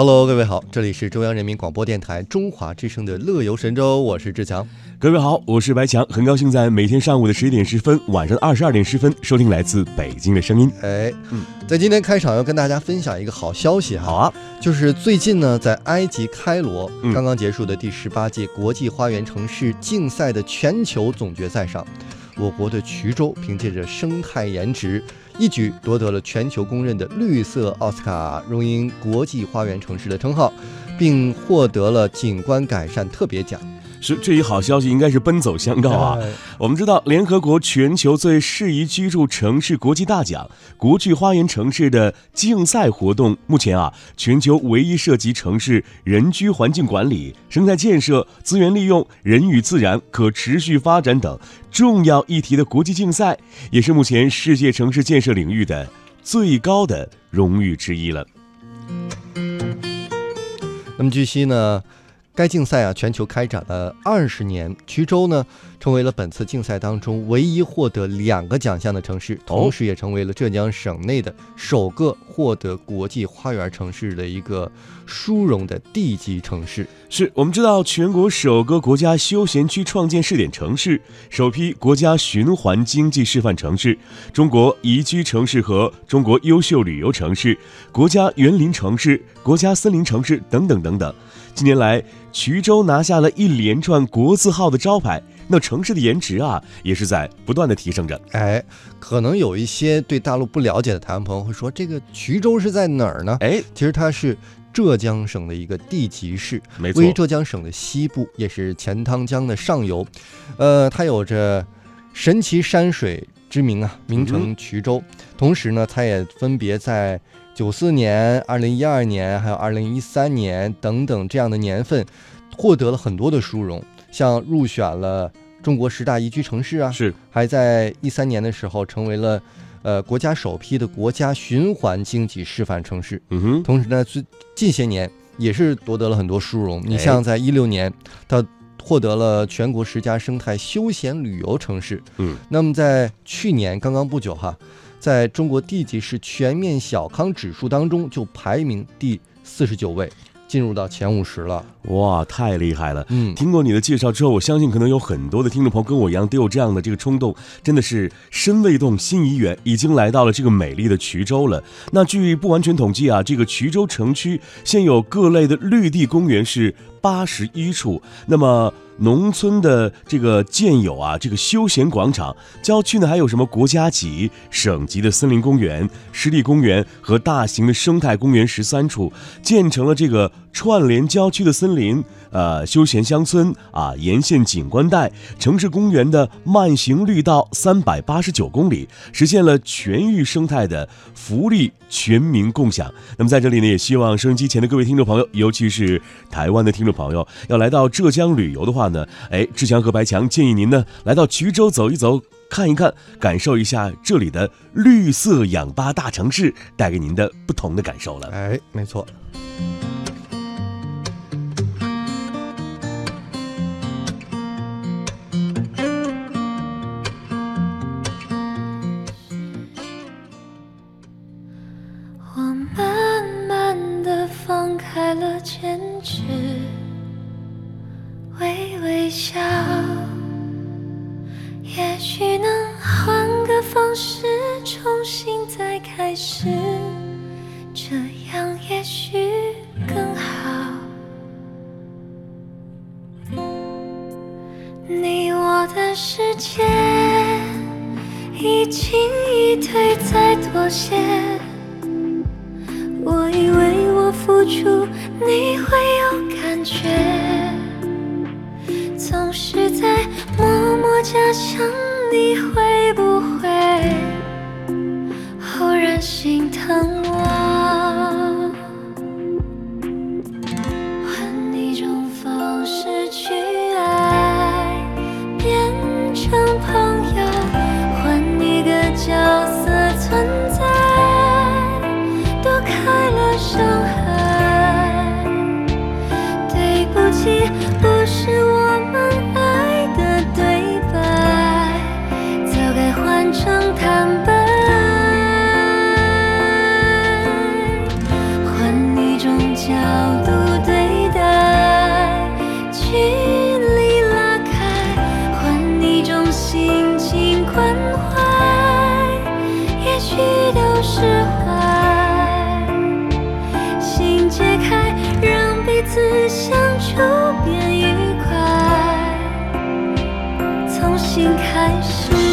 Hello，各位好，这里是中央人民广播电台中华之声的《乐游神州》，我是志强。各位好，我是白强，很高兴在每天上午的十一点十分，晚上二十二点十分收听来自北京的声音。哎，嗯，在今天开场要跟大家分享一个好消息哈，好啊，就是最近呢，在埃及开罗刚刚结束的第十八届国际花园城市竞赛的全球总决赛上，我国的衢州凭借着生态颜值。一举夺得了全球公认的绿色奥斯卡荣膺国际花园城市的称号，并获得了景观改善特别奖。是这一好消息，应该是奔走相告啊！我们知道，联合国全球最适宜居住城市国际大奖——国际花园城市的竞赛活动，目前啊，全球唯一涉及城市人居环境管理、生态建设、资源利用、人与自然、可持续发展等重要议题的国际竞赛，也是目前世界城市建设领域的最高的荣誉之一了。那么据悉呢？该竞赛啊，全球开展了二十年，衢州呢成为了本次竞赛当中唯一获得两个奖项的城市，同时也成为了浙江省内的首个获得国际花园城市的一个殊荣的地级城市。是我们知道，全国首个国家休闲区创建试点城市，首批国家循环经济示范城市，中国宜居城市和中国优秀旅游城市，国家园林城市、国家森林城市等等等等。近年来，衢州拿下了一连串国字号的招牌，那城市的颜值啊，也是在不断的提升着。哎，可能有一些对大陆不了解的台湾朋友会说，这个衢州是在哪儿呢？哎，其实它是浙江省的一个地级市，没错，位于浙江省的西部，也是钱塘江的上游。呃，它有着神奇山水之名啊，名城衢州。同时呢，它也分别在。九四年、二零一二年，还有二零一三年等等这样的年份，获得了很多的殊荣，像入选了中国十大宜居城市啊，是，还在一三年的时候成为了，呃，国家首批的国家循环经济示范城市。嗯哼，同时呢，最近些年也是夺得了很多殊荣。你像在一六年，它获得了全国十佳生态休闲旅游城市。嗯，那么在去年刚刚不久哈。在中国地级市全面小康指数当中，就排名第四十九位，进入到前五十了。哇，太厉害了！嗯，听过你的介绍之后，我相信可能有很多的听众朋友跟我一样都有这样的这个冲动，真的是身未动，心已远，已经来到了这个美丽的衢州了。那据不完全统计啊，这个衢州城区现有各类的绿地公园是八十一处。那么农村的这个建有啊，这个休闲广场，郊区呢还有什么国家级、省级的森林公园、湿地公园和大型的生态公园十三处，建成了这个串联郊区的森林。呃，休闲乡村啊，沿线景观带、城市公园的慢行绿道三百八十九公里，实现了全域生态的福利全民共享。那么在这里呢，也希望收音机前的各位听众朋友，尤其是台湾的听众朋友，要来到浙江旅游的话呢，哎，志强和白强建议您呢，来到衢州走一走，看一看，感受一下这里的绿色氧吧大城市带给您的不同的感受了。哎，没错。微笑，也许能换个方式重新再开始，这样也许更好。你我的世界，一进一退，再多些。我以为我付出，你会有感觉。总是在默默假想，你会不会忽然心疼？我换一种方式去爱，变成朋友，换一个角色存在，躲开了伤害。对不起，不是我。相处变愉快，从新开始。